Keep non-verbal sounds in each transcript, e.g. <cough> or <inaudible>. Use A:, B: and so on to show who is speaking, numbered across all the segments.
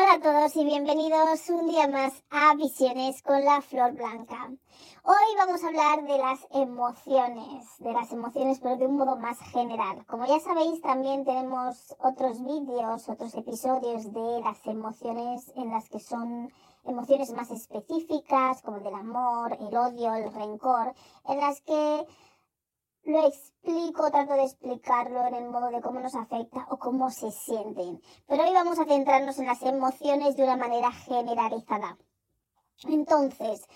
A: Hola a todos y bienvenidos un día más a Visiones con la Flor Blanca. Hoy vamos a hablar de las emociones, de las emociones pero de un modo más general. Como ya sabéis también tenemos otros vídeos, otros episodios de las emociones en las que son emociones más específicas como del amor, el odio, el rencor, en las que lo explico, trato de explicarlo en el modo de cómo nos afecta o cómo se sienten. Pero hoy vamos a centrarnos en las emociones de una manera generalizada. Entonces,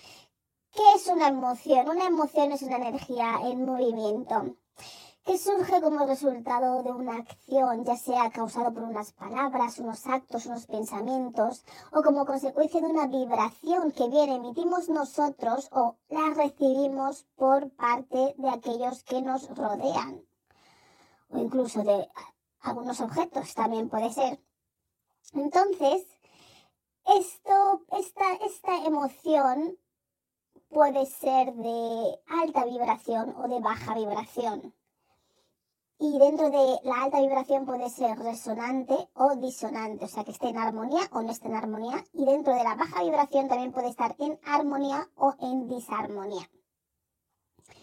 A: ¿qué es una emoción? Una emoción es una energía en movimiento que surge como resultado de una acción, ya sea causado por unas palabras, unos actos, unos pensamientos, o como consecuencia de una vibración que bien emitimos nosotros o la recibimos por parte de aquellos que nos rodean, o incluso de algunos objetos también puede ser. Entonces, esta, esta emoción puede ser de alta vibración o de baja vibración y dentro de la alta vibración puede ser resonante o disonante, o sea que esté en armonía o no esté en armonía. Y dentro de la baja vibración también puede estar en armonía o en disarmonía.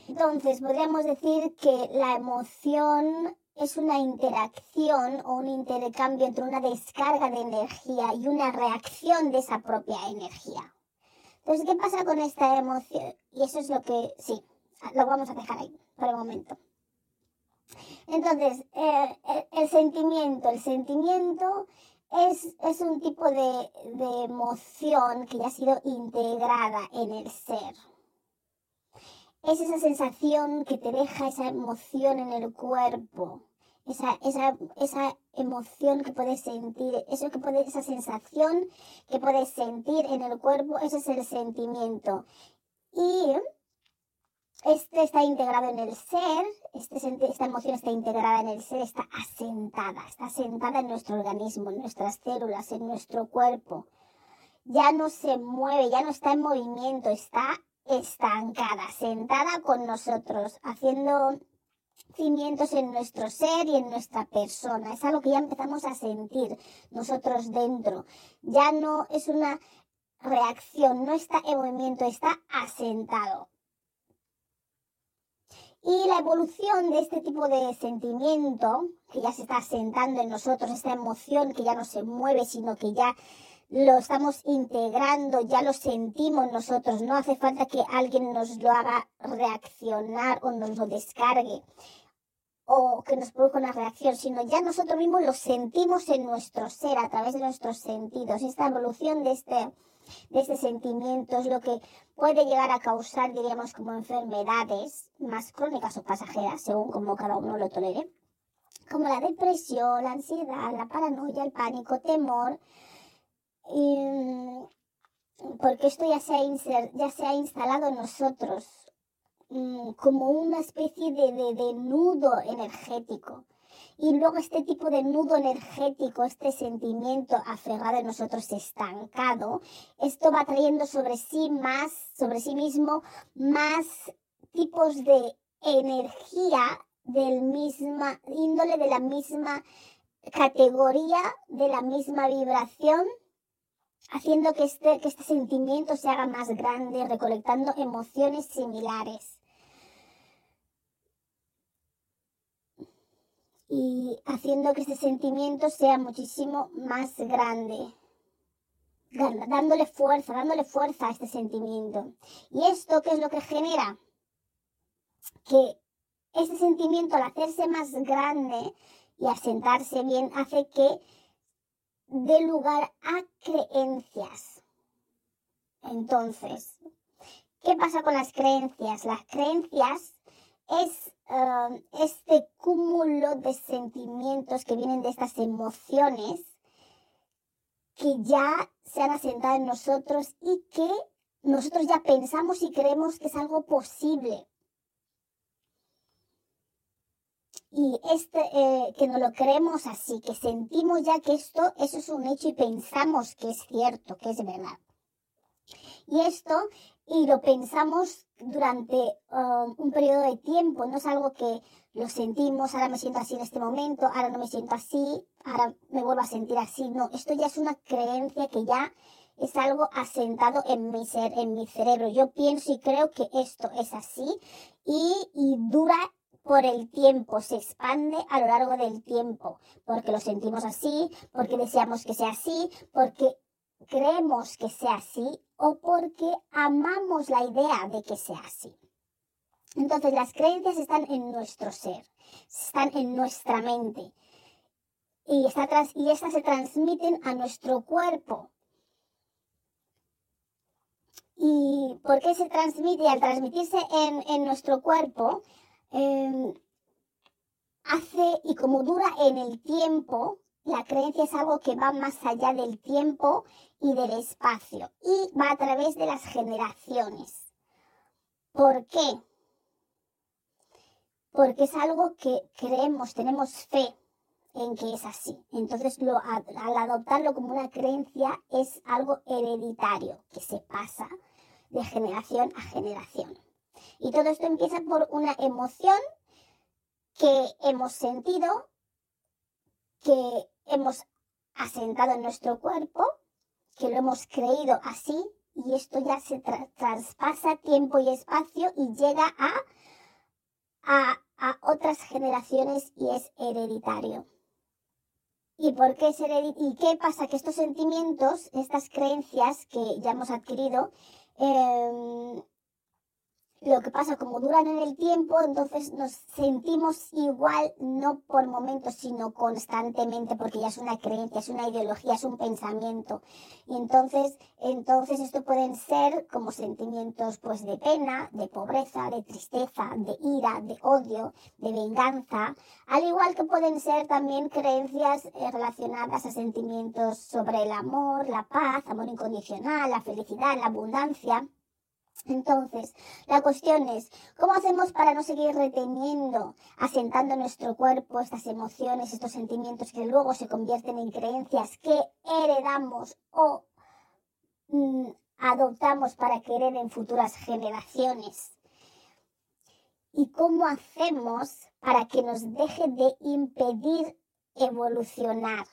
A: Entonces, podríamos decir que la emoción es una interacción o un intercambio entre una descarga de energía y una reacción de esa propia energía. Entonces, ¿qué pasa con esta emoción? Y eso es lo que, sí, lo vamos a dejar ahí por el momento. Entonces, eh, el, sentimiento, el sentimiento es, es un tipo de, de, emoción que ya ha sido integrada en el ser. Es esa sensación que te deja esa emoción en el cuerpo, esa, esa, esa emoción que puedes sentir, eso que puedes, esa sensación que puedes sentir en el cuerpo, ese es el sentimiento. Y este está integrado en el ser, este, esta emoción está integrada en el ser, está asentada, está asentada en nuestro organismo, en nuestras células, en nuestro cuerpo. Ya no se mueve, ya no está en movimiento, está estancada, sentada con nosotros, haciendo cimientos en nuestro ser y en nuestra persona. Es algo que ya empezamos a sentir nosotros dentro. Ya no es una reacción, no está en movimiento, está asentado. Y la evolución de este tipo de sentimiento, que ya se está asentando en nosotros, esta emoción que ya no se mueve, sino que ya lo estamos integrando, ya lo sentimos nosotros, no hace falta que alguien nos lo haga reaccionar o nos lo descargue o que nos produzca una reacción, sino ya nosotros mismos lo sentimos en nuestro ser, a través de nuestros sentidos. Esta evolución de este, de este sentimiento es lo que puede llegar a causar, diríamos, como enfermedades más crónicas o pasajeras, según como cada uno lo tolere, como la depresión, la ansiedad, la paranoia, el pánico, temor, porque esto ya se ha, ya se ha instalado en nosotros mm, como una especie de, de nudo energético y luego este tipo de nudo energético, este sentimiento aferrado en nosotros estancado, esto va trayendo sobre sí más, sobre sí mismo, más tipos de energía del misma índole, de la misma categoría, de la misma vibración, haciendo que este, que este sentimiento se haga más grande, recolectando emociones similares. Y haciendo que ese sentimiento sea muchísimo más grande, dándole fuerza, dándole fuerza a este sentimiento. ¿Y esto qué es lo que genera? Que ese sentimiento al hacerse más grande y asentarse bien hace que dé lugar a creencias. Entonces, ¿qué pasa con las creencias? Las creencias es este cúmulo de sentimientos que vienen de estas emociones que ya se han asentado en nosotros y que nosotros ya pensamos y creemos que es algo posible. Y este, eh, que no lo creemos así, que sentimos ya que esto, eso es un hecho y pensamos que es cierto, que es verdad. Y esto y lo pensamos durante um, un periodo de tiempo, no es algo que lo sentimos, ahora me siento así en este momento, ahora no me siento así, ahora me vuelvo a sentir así, no, esto ya es una creencia que ya es algo asentado en mi ser, en mi cerebro. Yo pienso y creo que esto es así y, y dura por el tiempo, se expande a lo largo del tiempo, porque lo sentimos así, porque deseamos que sea así, porque creemos que sea así o porque amamos la idea de que sea así. Entonces las creencias están en nuestro ser, están en nuestra mente y, y estas se transmiten a nuestro cuerpo. ¿Y por qué se transmite? Al transmitirse en, nuestro cuerpo, em, hace y como dura en el tiempo, la creencia es algo que va más allá del tiempo y del espacio y va a través de las generaciones. ¿Por qué? Porque es algo que creemos, tenemos fe en que es así. Entonces, al adoptarlo como una creencia es algo hereditario que se pasa de generación a generación. Y todo esto empieza por una emoción que hemos sentido, que hemos asentado en nuestro cuerpo que lo hemos creído así y esto ya se traspasa tiempo y espacio y llega a, a, a, otras generaciones y es hereditario. ¿Y por qué es hereditario? ¿Y qué pasa? Que estos sentimientos, estas creencias que ya hemos adquirido, eh, lo que pasa, como duran en el tiempo, entonces nos sentimos igual, no por momentos, sino constantemente, porque ya es una creencia, es una ideología, es un pensamiento. Y entonces, entonces esto pueden ser como sentimientos pues de pena, de pobreza, de tristeza, de ira, de odio, de venganza, al igual que pueden ser también creencias eh, relacionadas a sentimientos sobre el amor, la paz, amor incondicional, la felicidad, la abundancia. Entonces, la cuestión es, ¿cómo hacemos para no seguir reteniendo, asentando en nuestro cuerpo estas emociones, estos sentimientos que luego se convierten en creencias que heredamos o mm, adoptamos para querer en futuras generaciones? ¿Y cómo hacemos para que nos deje de impedir evolucionar?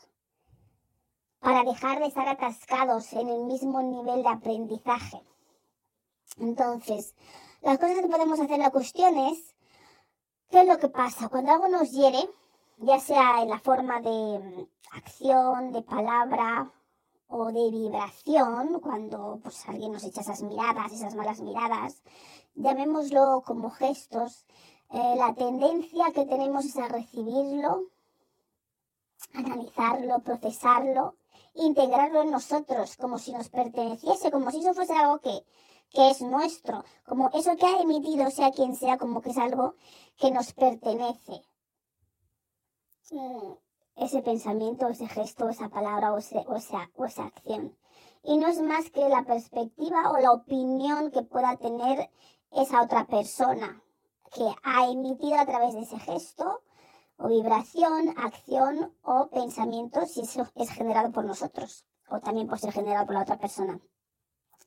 A: Para dejar de estar atascados en el mismo nivel de aprendizaje. Entonces, las cosas que podemos hacer, la cuestión es, ¿qué es lo que pasa? Cuando algo nos hiere, ya sea en la forma de mm, acción, de palabra o de vibración, cuando pues alguien nos echa esas miradas, esas malas miradas, llamémoslo como gestos, eh, la tendencia que tenemos es a recibirlo, analizarlo, procesarlo, integrarlo en nosotros como si nos perteneciese, como si eso fuese algo que que es nuestro, como eso que ha emitido, sea quien sea, como que es algo que nos pertenece. Ese pensamiento, ese gesto, esa palabra o, esa, o esa acción. Y no es más que la perspectiva o la opinión que pueda tener esa otra persona que ha emitido a través de ese gesto o vibración, acción o pensamiento, si eso es generado por nosotros o también puede ser generado por la otra persona.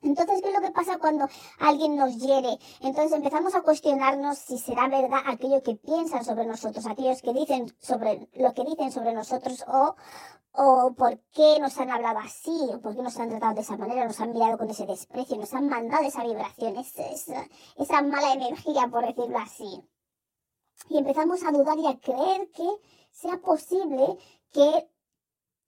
A: Entonces, ¿qué es lo que pasa cuando alguien nos hiere? Entonces empezamos a cuestionarnos si será verdad aquello que piensan sobre nosotros, aquellos que dicen sobre lo que dicen sobre nosotros o, o por qué nos han hablado así, o por qué nos han tratado de esa manera, nos han mirado con ese desprecio, nos han mandado esa vibración, esa, esa mala energía, por decirlo así. Y empezamos a dudar y a creer que sea posible que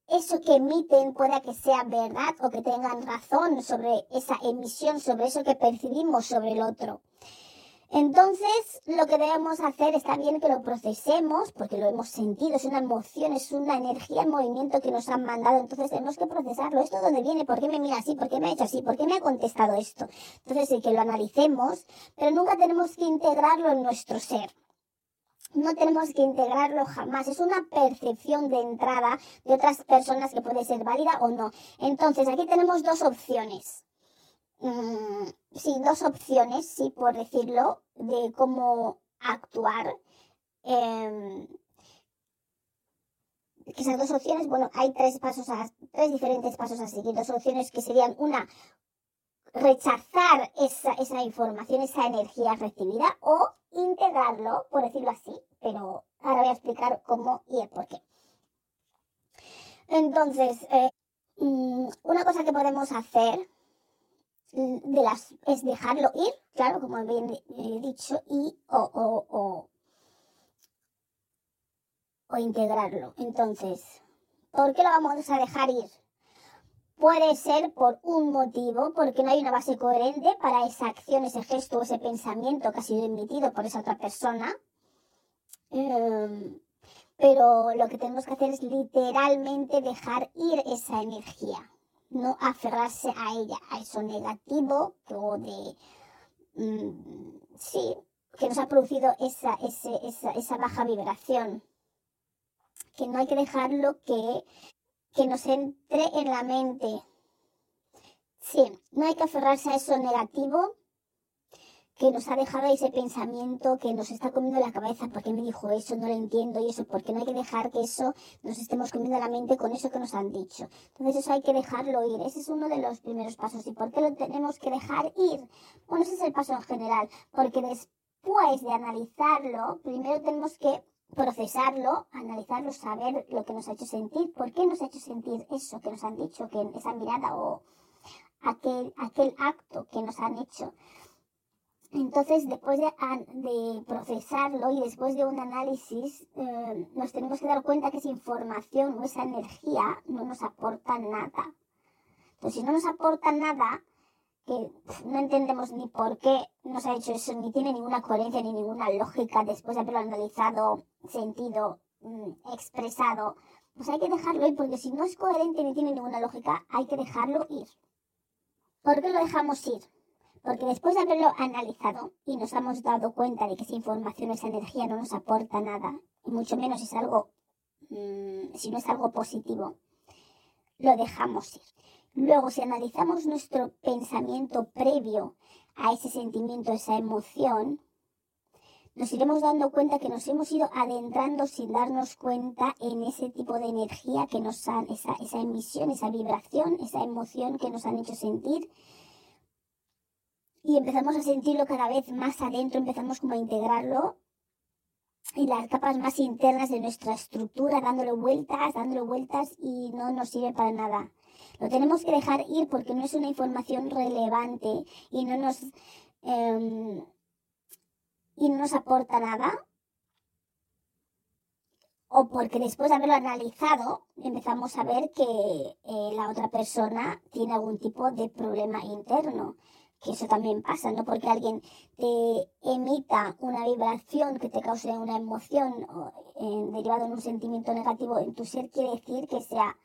A: eso que emiten pueda que sea verdad o que tengan razón sobre esa emisión, sobre eso que percibimos sobre el otro. Entonces, lo que debemos hacer está bien que lo procesemos, porque lo hemos sentido, es una emoción, es una energía en movimiento que nos han mandado, entonces tenemos que procesarlo. ¿Esto de dónde viene? ¿Por qué me mira así? ¿Por qué me ha hecho así? ¿Por qué me ha contestado esto? Entonces, sí que lo analicemos, pero nunca tenemos que integrarlo en nuestro ser no tenemos que integrarlo jamás. Es una percepción de entrada de otras personas que puede ser válida o no. Entonces, aquí tenemos dos opciones. Mm, sí, dos opciones, sí, por decirlo, de cómo actuar. Eh, esas dos opciones, bueno, hay tres pasos a, tres diferentes pasos a seguir. Dos opciones que serían una, rechazar esa, esa información, esa energía recibida o integrarlo, por decirlo así, pero ahora voy a explicar cómo y el por qué. Entonces, eh, mm, una cosa que podemos hacer de las, es dejarlo ir, claro, como bien he dicho, y o, o, o, o integrarlo. Entonces, ¿por qué lo vamos a dejar ir? Puede ser por un motivo, porque no hay una base coherente para esa acción, ese gesto o ese pensamiento que ha sido emitido por esa otra persona. Em, pero lo que tenemos que hacer es literalmente dejar ir esa energía, no aferrarse a ella, a eso negativo o de... Mm, sí, que nos ha producido esa, esa, esa baja vibración. Que no hay que dejarlo que que nos entre en la mente. Sí, no hay que aferrarse a eso negativo que nos ha dejado ese pensamiento que nos está comiendo la cabeza, ¿por qué me dijo eso? No lo entiendo y eso, porque no hay que dejar que eso nos estemos comiendo la mente con eso que nos han dicho. Entonces eso hay que dejarlo ir, ese es uno de los primeros pasos. ¿Y por qué lo tenemos que dejar ir? Bueno, ese es el paso en general, porque después de analizarlo, primero tenemos que procesarlo, analizarlo, saber lo que nos ha hecho sentir, por qué nos ha hecho sentir eso que nos han dicho, que esa mirada o aquel, aquel acto que nos han hecho. Entonces, después de, procesarlo y después de un análisis, eh, nos tenemos que dar cuenta que esa información o esa energía no nos aporta nada. Entonces, si no nos aporta nada, que no entendemos ni por qué nos ha hecho eso, ni tiene ninguna coherencia ni ninguna lógica después de haberlo analizado, sentido, mm, expresado, pues hay que dejarlo ir, porque si no es coherente ni tiene ninguna lógica, hay que dejarlo ir. ¿Por qué lo dejamos ir? Porque después de haberlo analizado y nos hemos dado cuenta de que esa información, esa energía no nos aporta nada, y mucho menos es algo, mm, si no es algo positivo, lo dejamos ir. Luego, si analizamos nuestro pensamiento previo a ese sentimiento, esa emoción, nos iremos dando cuenta que nos hemos ido adentrando sin darnos cuenta en ese tipo de energía que nos han, esa, esa emisión, esa vibración, esa emoción que nos han hecho sentir. Y empezamos a sentirlo cada vez más adentro, empezamos como a integrarlo en las capas más internas de nuestra estructura, dándole vueltas, dándole vueltas y no nos sirve para nada. Lo tenemos que dejar ir porque no es una información relevante y no nos, em, y no nos aporta nada. O porque después de haberlo analizado empezamos a ver que eh, la otra persona tiene algún tipo de problema interno que eso también pasa, no porque alguien te emita una vibración que te cause una emoción eh, derivado en un sentimiento negativo en tu ser, quiere decir que sea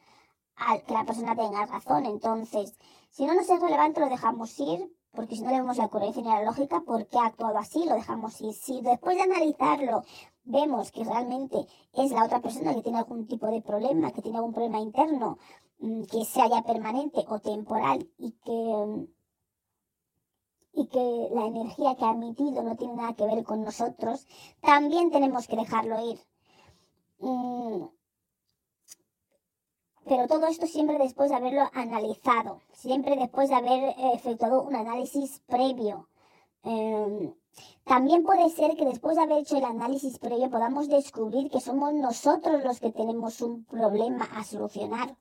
A: que la persona tenga razón. Entonces, si no nos es relevante, lo dejamos ir, porque si no le vemos la coherencia ni la lógica, ¿por qué ha actuado así? Lo dejamos ir. Si después de analizarlo vemos que realmente es la otra persona que tiene algún tipo de problema, que tiene algún problema interno, mm, que sea ya permanente o temporal y que y que la energía que ha emitido no tiene nada que ver con nosotros, también tenemos que dejarlo ir. Pero todo esto siempre después de haberlo analizado, siempre después de haber eh, efectuado un análisis previo. Em, también puede ser que después de haber hecho el análisis previo podamos descubrir que somos nosotros los que tenemos un problema a solucionar,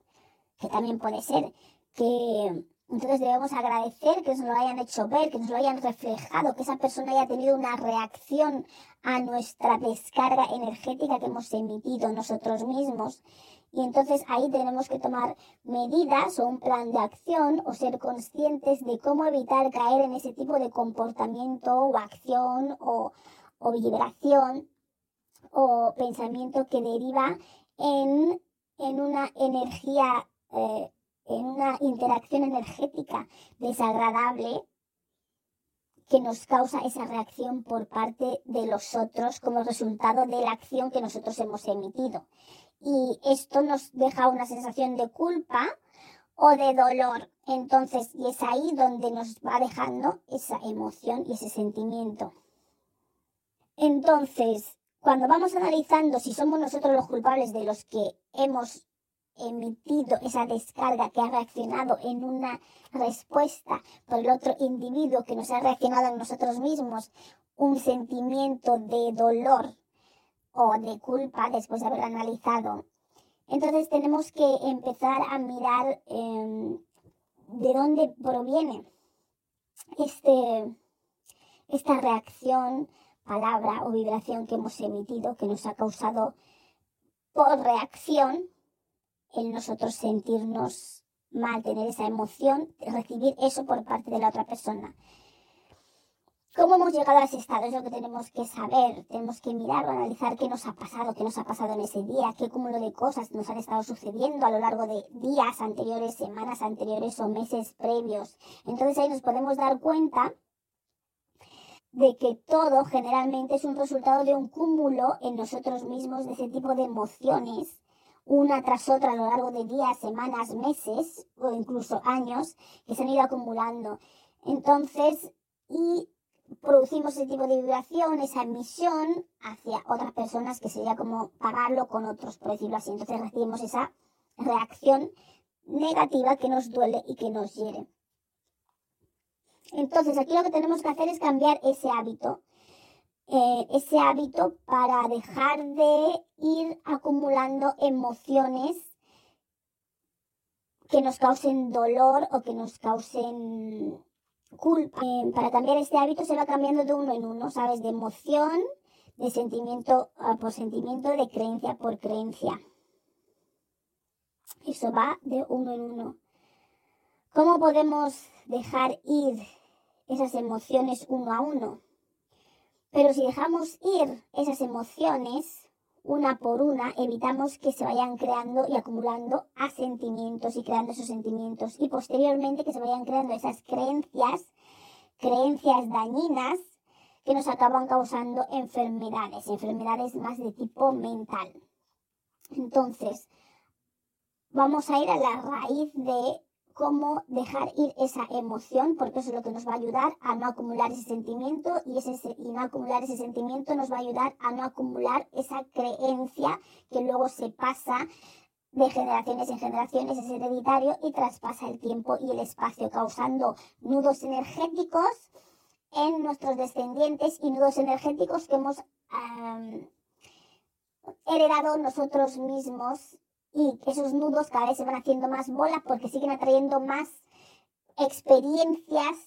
A: que también puede ser que entonces debemos agradecer que nos lo hayan hecho ver, que nos lo hayan reflejado, que esa persona haya tenido una reacción a nuestra descarga energética que hemos emitido nosotros mismos y entonces ahí tenemos que tomar medidas o un plan de acción o ser conscientes de cómo evitar caer en ese tipo de comportamiento o acción o, vibración o pensamiento que deriva en, una energía, eh, en una interacción energética desagradable que nos causa esa reacción por parte de los otros como resultado de la acción que nosotros hemos emitido y esto nos deja una sensación de culpa o de dolor. Entonces, y es ahí donde nos va dejando esa emoción y ese sentimiento. Entonces, cuando vamos analizando si somos nosotros los culpables de los que hemos emitido esa descarga, que ha reaccionado en una respuesta por el otro individuo que nos ha reaccionado en nosotros mismos, un sentimiento de dolor o de culpa después de haber analizado. Entonces tenemos que empezar a mirar em, de dónde proviene este, esta reacción, palabra o vibración que hemos emitido, que nos ha causado por reacción el nosotros sentirnos mal, tener esa emoción, recibir eso por parte de la otra persona. ¿Cómo hemos llegado a ese estado? Es lo que tenemos que saber, tenemos que mirar o analizar qué nos ha pasado, qué nos ha pasado en ese día, qué cúmulo de cosas nos han estado sucediendo a lo largo de días anteriores, semanas anteriores o meses previos. Entonces ahí nos podemos dar cuenta de que todo generalmente es un resultado de un cúmulo en nosotros mismos de ese tipo de emociones, una tras otra a lo largo de días, semanas, meses o incluso años que se han ido acumulando. Entonces, y producimos ese tipo de vibración, esa emisión hacia otras personas que sería como pagarlo con otros, por decirlo así. Entonces recibimos esa reacción negativa que nos duele y que nos hiere. Entonces aquí lo que tenemos que hacer es cambiar ese hábito. Eh, ese hábito para dejar de ir acumulando emociones que nos causen dolor o que nos causen. Eh, para cambiar este hábito se va cambiando de uno en uno, ¿sabes? De emoción, de sentimiento ah, por sentimiento, de creencia por creencia. Eso va de uno en uno. ¿Cómo podemos dejar ir esas emociones uno a uno? Pero si dejamos ir esas emociones, una por una, evitamos que se vayan creando y acumulando a sentimientos y creando esos sentimientos y posteriormente que se vayan creando esas creencias, creencias dañinas que nos acaban causando enfermedades, enfermedades más de tipo mental. Entonces, vamos a ir a la raíz de cómo dejar ir esa emoción, porque eso es lo que nos va a ayudar a no acumular ese sentimiento y, ese, y no acumular ese sentimiento nos va a ayudar a no acumular esa creencia que luego se pasa de generaciones en generaciones, es hereditario y traspasa el tiempo y el espacio, causando nudos energéticos en nuestros descendientes y nudos energéticos que hemos heredado nosotros mismos y esos nudos cada vez se van haciendo más bolas porque siguen atrayendo más experiencias,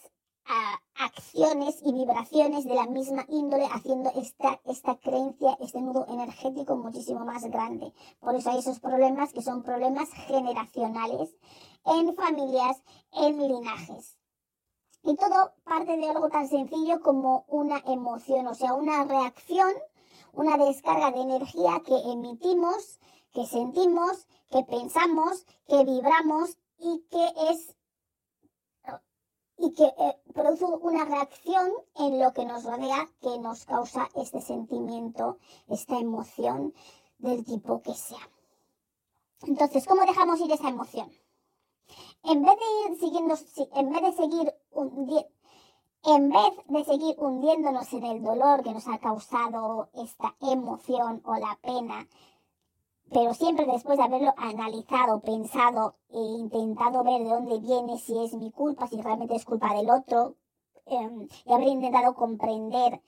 A: acciones y vibraciones de la misma índole, haciendo esta, esta creencia, este nudo energético muchísimo más grande. Por eso hay esos problemas que son problemas generacionales en familias, en linajes. Y todo parte de algo tan sencillo como una emoción, o sea, una reacción, una descarga de energía que emitimos que sentimos, que pensamos, que vibramos y que es y que eh, produce una reacción en lo que nos rodea que nos causa este sentimiento, esta emoción del tipo que sea. Entonces, ¿cómo dejamos ir esa emoción? En vez de ir siguiendo, en vez de seguir en vez de seguir hundiéndonos en el dolor que nos ha causado esta emoción o la pena, pero siempre después de haberlo analizado, pensado e intentado ver de dónde viene, si es mi culpa, si realmente es culpa del otro, em, y haber intentado comprender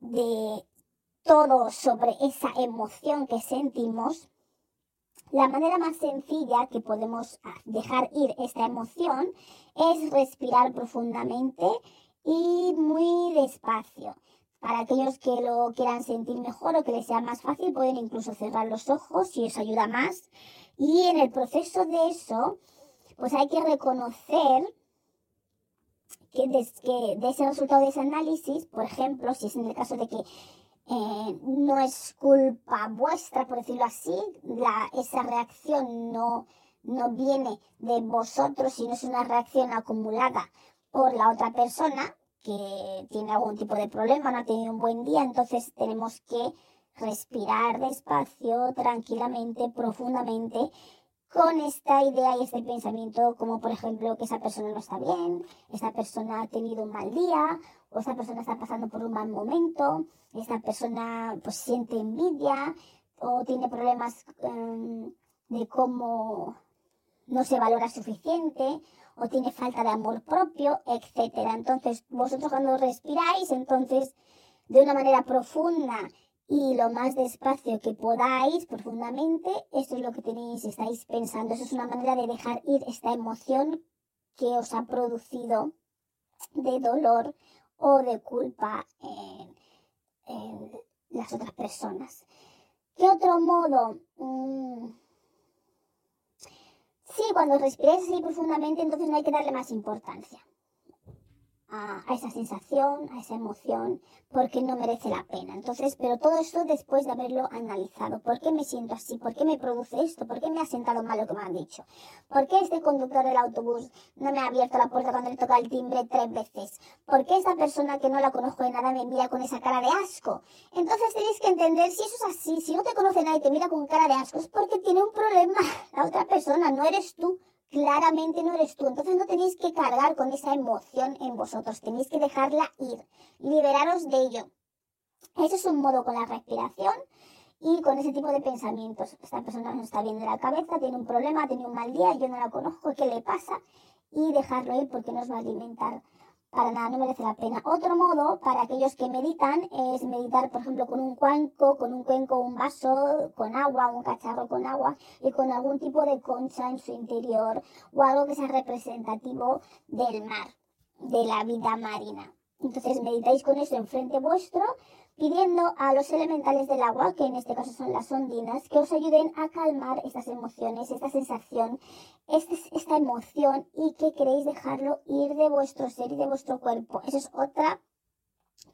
A: de todo sobre esa emoción que sentimos, la manera más sencilla que podemos dejar ir esta emoción es respirar profundamente y muy despacio. Para aquellos que lo quieran sentir mejor o que les sea más fácil, pueden incluso cerrar los ojos si eso ayuda más. Y en el proceso de eso, pues hay que reconocer que, de ese resultado de ese análisis, por ejemplo, si es en el caso de que eh, no es culpa vuestra, por decirlo así, la, esa reacción no, no viene de vosotros, sino es una reacción acumulada por la otra persona, que tiene algún tipo de problema, no ha tenido un buen día, entonces tenemos que respirar despacio, tranquilamente, profundamente, con esta idea y este pensamiento, como por ejemplo que esa persona no está bien, esta persona ha tenido un mal día, o esta persona está pasando por un mal momento, esta persona pues siente envidia, o tiene problemas em, de cómo no se valora suficiente o tiene falta de amor propio, etcétera. Entonces, vosotros cuando respiráis, entonces, de una manera profunda y lo más despacio que podáis, profundamente, esto es lo que tenéis, estáis pensando. Eso es una manera de dejar ir esta emoción que os ha producido de dolor o de culpa en, las otras personas. ¿Qué otro modo? Mm, Sí, cuando respiráis así profundamente, entonces no hay que darle más importancia a, esa sensación, a esa emoción, porque no merece la pena. Entonces, pero todo eso después de haberlo analizado. ¿Por qué me siento así? ¿Por qué me produce esto? ¿Por qué me ha sentado mal lo que me han dicho? ¿Por qué este conductor del autobús no me ha abierto la puerta cuando le toca el timbre tres veces? ¿Por qué esta persona que no la conozco de nada me mira con esa cara de asco? Entonces tenéis que entender si eso es así, si no te conoce nadie y te mira con cara de asco, es porque tiene un problema <laughs> la otra persona, no eres tú claramente no eres tú. Entonces no tenéis que cargar con esa emoción en vosotros, tenéis que dejarla ir, liberaros de ello. Ese es un modo con la respiración y con ese tipo de pensamientos. Esta persona no está bien de la cabeza, tiene un problema, tiene un mal día, yo no la conozco, ¿qué le pasa? Y dejarlo ir porque nos va a alimentar para nada, no merece la pena. Otro modo para aquellos que meditan es meditar, por ejemplo, con un cuenco, con un cuenco, un vaso con agua, un cacharro con agua y con algún tipo de concha en su interior o algo que sea representativo del mar, de la vida marina. Entonces meditáis con eso enfrente vuestro pidiendo a los elementales del agua, que en este caso son las ondinas, que os ayuden a calmar estas emociones, esta sensación, este, esta emoción y que queréis dejarlo ir de vuestro ser y de vuestro cuerpo. Esa es otra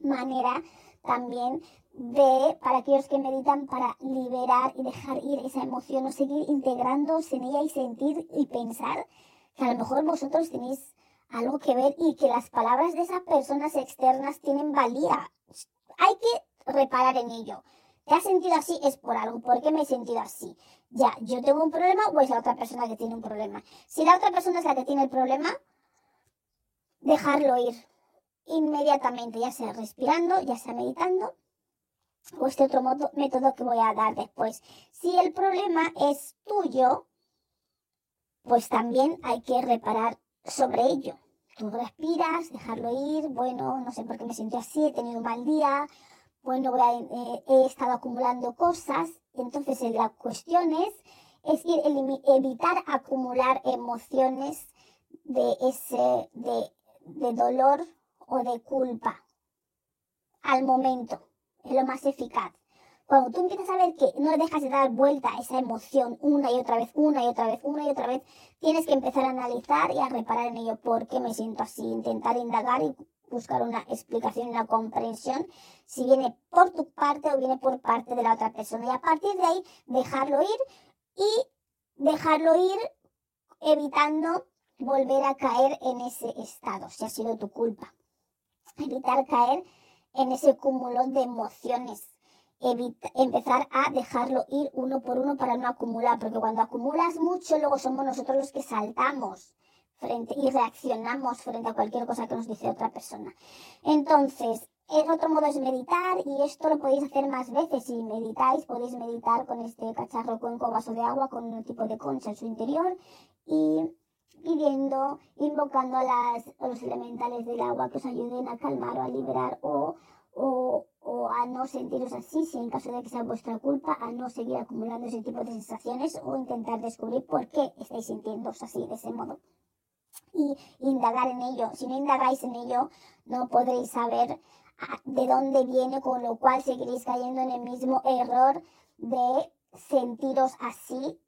A: manera también de, para aquellos que meditan, para liberar y dejar ir esa emoción o seguir integrándose en ella y sentir y pensar que a lo mejor vosotros tenéis algo que ver y que las palabras de esas personas externas tienen valía hay que reparar en ello. ¿Te has sentido así? Es por algo. ¿Por qué me he sentido así? Ya, ¿yo tengo un problema o es la otra persona que tiene un problema? Si la otra persona es la que tiene el problema, dejarlo ir inmediatamente, ya sea respirando, ya sea meditando, o este otro método que voy a dar después. Si el problema es tuyo, pues también hay que reparar sobre ello. Tú respiras, dejarlo ir, bueno, no sé por qué me siento así, he tenido un mal día, bueno, eh, he estado acumulando cosas. Entonces, la cuestión es, es ir, evitar acumular emociones de ese, de, de dolor o de culpa al momento. Es lo más eficaz. Cuando tú empiezas a ver que no le dejas de dar vuelta esa emoción una y otra vez, una y otra vez, una y otra vez, tienes que empezar a analizar y a reparar en ello. ¿Por qué me siento así? Intentar indagar y buscar una explicación, una comprensión, si viene por tu parte o viene por parte de la otra persona. Y a partir de ahí, dejarlo ir y dejarlo ir evitando volver a caer en ese estado, si ha sido tu culpa. Evitar caer en ese cúmulo de emociones empezar a dejarlo ir uno por uno para no acumular, porque cuando acumulas mucho, luego somos nosotros los que saltamos frente y reaccionamos frente a cualquier cosa que nos dice otra persona. Entonces, el otro modo es meditar y esto lo podéis hacer más veces. Si meditáis, podéis meditar con este cacharro cuenco vaso de agua con un tipo de concha en su interior y pidiendo, invocando a, las, los elementales del agua que os ayuden a calmar o a liberar o o, o a no sentiros así, si en caso de que sea vuestra culpa, a no seguir acumulando ese tipo de sensaciones o intentar descubrir por qué estáis sintiéndose así, de ese modo. Y indagar en ello. Si no indagáis en ello, no podréis saber ah, de dónde viene, con lo cual seguiréis cayendo en el mismo error de sentiros así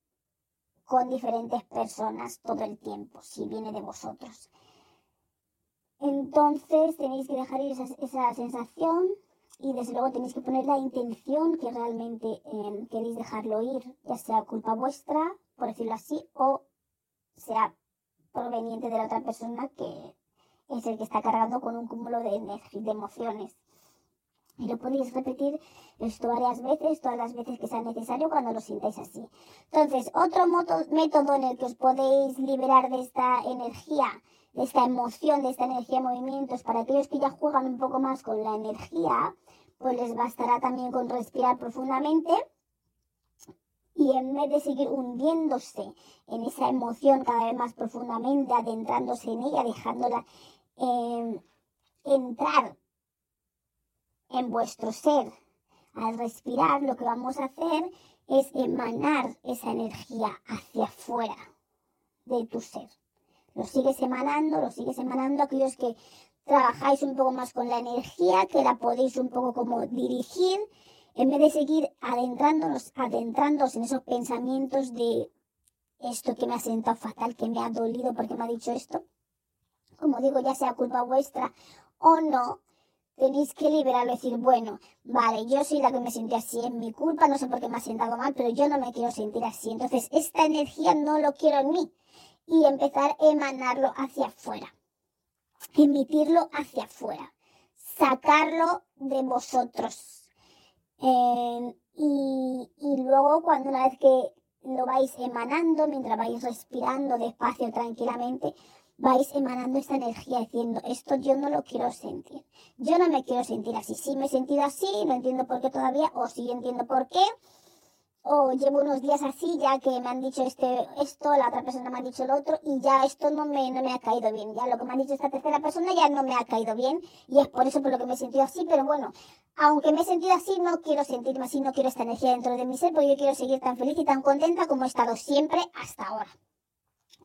A: con diferentes personas todo el tiempo, si viene de vosotros. Entonces tenéis que dejar ir esa, sensación y desde luego tenéis que poner la intención que realmente em, queréis dejarlo ir, ya sea culpa vuestra, por decirlo así, o sea proveniente de la otra persona que es el que está cargando con un cúmulo de, de emociones. Y lo podéis repetir esto varias veces, todas las veces que sea necesario cuando lo sintáis así. Entonces, otro método en el que os podéis liberar de esta energía de esta emoción, de esta energía de movimientos, para aquellos que ya juegan un poco más con la energía, pues les bastará también con respirar profundamente y en vez de seguir hundiéndose en esa emoción cada vez más profundamente, adentrándose en ella, dejándola eh, entrar en vuestro ser, al respirar lo que vamos a hacer es emanar esa energía hacia afuera de tu ser. Lo sigues emanando, lo sigues emanando aquellos que trabajáis un poco más con la energía, que la podéis un poco como dirigir, en vez de seguir adentrándonos, adentrándose en esos pensamientos de esto que me ha sentado fatal, que me ha dolido porque me ha dicho esto. Como digo, ya sea culpa vuestra o no, tenéis que liberarlo y decir, bueno, vale, yo soy la que me siento así, es mi culpa, no sé por qué me ha sentado mal, pero yo no me quiero sentir así. Entonces, esta energía no lo quiero en mí. Y empezar a emanarlo hacia afuera. Emitirlo hacia afuera. Sacarlo de vosotros. Eh, y, luego, cuando una vez que lo vais emanando, mientras vais respirando despacio, tranquilamente, vais emanando esta energía diciendo, esto yo no lo quiero sentir. Yo no me quiero sentir así. Sí me he sentido así, no entiendo por qué todavía, o sí entiendo por qué, o llevo unos días así ya que me han dicho este, esto, la otra persona me ha dicho lo otro, y ya esto no me, no me ha caído bien. Ya lo que me ha dicho esta tercera persona ya no me ha caído bien, y es por eso por lo que me he sentido así, pero bueno, aunque me he sentido así, no quiero sentirme así, no quiero esta energía dentro de mi ser, porque yo quiero seguir tan feliz y tan contenta como he estado siempre hasta ahora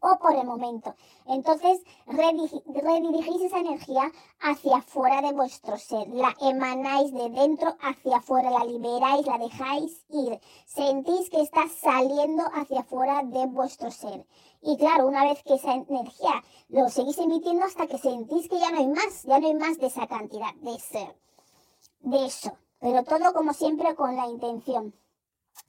A: o por el momento. Entonces redirigís esa energía hacia afuera de vuestro ser, la emanáis de dentro hacia afuera, la liberáis, la dejáis ir. Sentís que está saliendo hacia afuera de vuestro ser. Y claro, una vez que esa energía lo seguís emitiendo hasta que sentís que ya no hay más, ya no hay más de esa cantidad, de ser, de eso. Pero todo como siempre con la intención.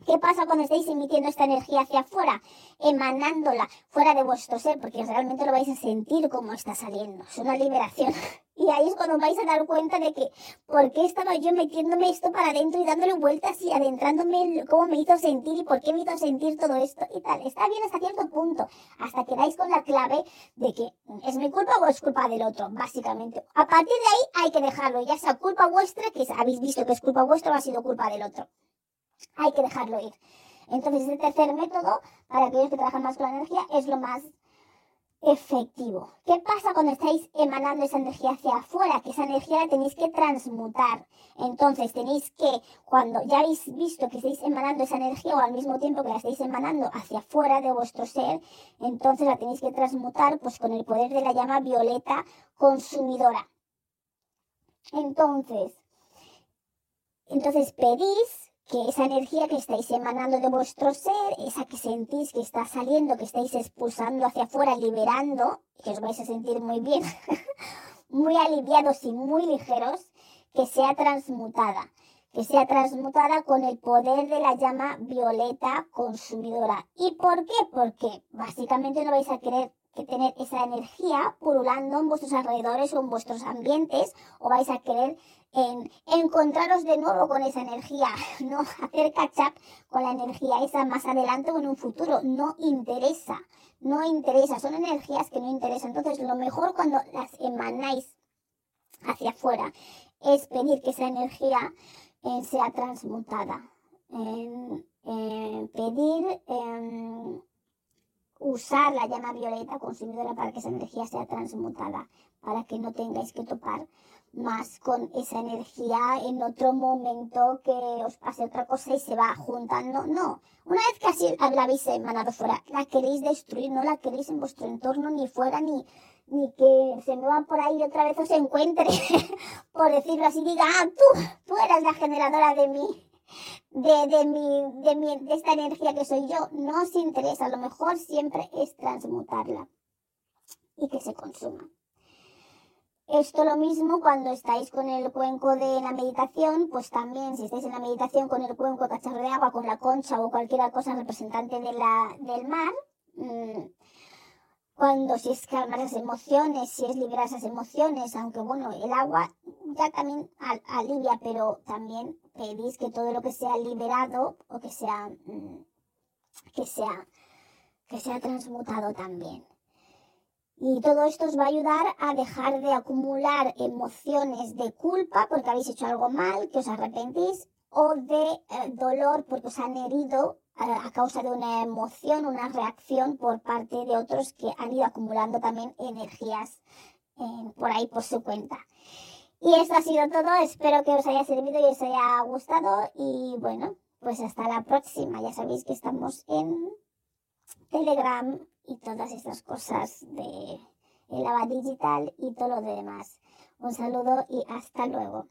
A: ¿Qué pasa cuando estáis emitiendo esta energía hacia afuera? Emanándola fuera de vuestro ser, porque realmente lo vais a sentir como está saliendo. Es una liberación. <laughs> Y ahí es cuando vais a dar cuenta de que, ¿por qué estaba yo metiéndome esto para adentro y dándole vueltas y adentrándome cómo me hizo sentir y por qué me hizo sentir todo esto y tal? Está bien hasta cierto punto, hasta que dais con la clave de que es mi culpa o es culpa del otro, básicamente. A partir de ahí hay que dejarlo, ya sea culpa vuestra, que habéis visto que es culpa vuestra o ha sido culpa del otro hay que dejarlo ir. Entonces, este tercer método, para aquellos que trabajan más con la energía, es lo más efectivo. ¿Qué pasa cuando estáis emanando esa energía hacia afuera? Que esa energía la tenéis que transmutar. Entonces tenéis que, cuando ya habéis visto que estáis emanando esa energía o al mismo tiempo que la estáis emanando hacia afuera de vuestro ser, entonces la tenéis que transmutar pues con el poder de la llama violeta consumidora. Entonces, entonces pedís que esa energía que estáis emanando de vuestro ser, esa que sentís que está saliendo, que estáis expulsando hacia afuera, liberando, que os vais a sentir muy bien, <laughs> muy aliviados y muy ligeros, que sea transmutada, que sea transmutada con el poder de la llama violeta consumidora. ¿Y por qué? Porque básicamente no vais a querer que tener esa energía pululando en vuestros alrededores o en vuestros ambientes, o vais a querer en encontraros de nuevo con esa energía, <laughs> no hacer catch up con la energía esa más adelante o en un futuro, no interesa, no interesa, son energías que no interesan. Entonces, lo mejor cuando las emanáis hacia afuera es pedir que esa energía eh, sea transmutada. pedir usar la llama violeta consumidora para que esa energía sea transmutada, para que no tengáis que topar más con esa energía en otro momento que os pase otra cosa y se va juntando. No, una vez que así la habéis emanado fuera, la queréis destruir, no la queréis en vuestro entorno ni fuera ni, ni que se me va por ahí otra vez os encuentre, <laughs> por decirlo así, diga, ah, tú, tú eras la generadora de mí de, de, mi, de, mi, de esta energía que soy yo, no os interesa. Lo mejor siempre es transmutarla y que se consuma. Esto lo mismo cuando estáis con el cuenco de la meditación, pues también si estáis en la meditación con el cuenco cacharro de agua, con la concha o cualquier cosa representante de la, del mar, mm, cuando si es calmar las emociones, si es liberar esas emociones, aunque bueno, el agua ya también alivia, pero también pedís que todo lo que sea liberado o que sea, mm, que sea, que sea transmutado también. Y todo esto os va a ayudar a dejar de acumular emociones de culpa porque habéis hecho algo mal, que os arrepentís, o de eh, dolor porque os han herido a, causa de una emoción, una reacción por parte de otros que han ido acumulando también energías por ahí por su cuenta. Y esto ha sido todo, espero que os haya servido y os haya gustado y bueno, pues hasta la próxima. Ya sabéis que estamos en Telegram y todas estas cosas de el digital y todo lo demás. Un saludo y hasta luego.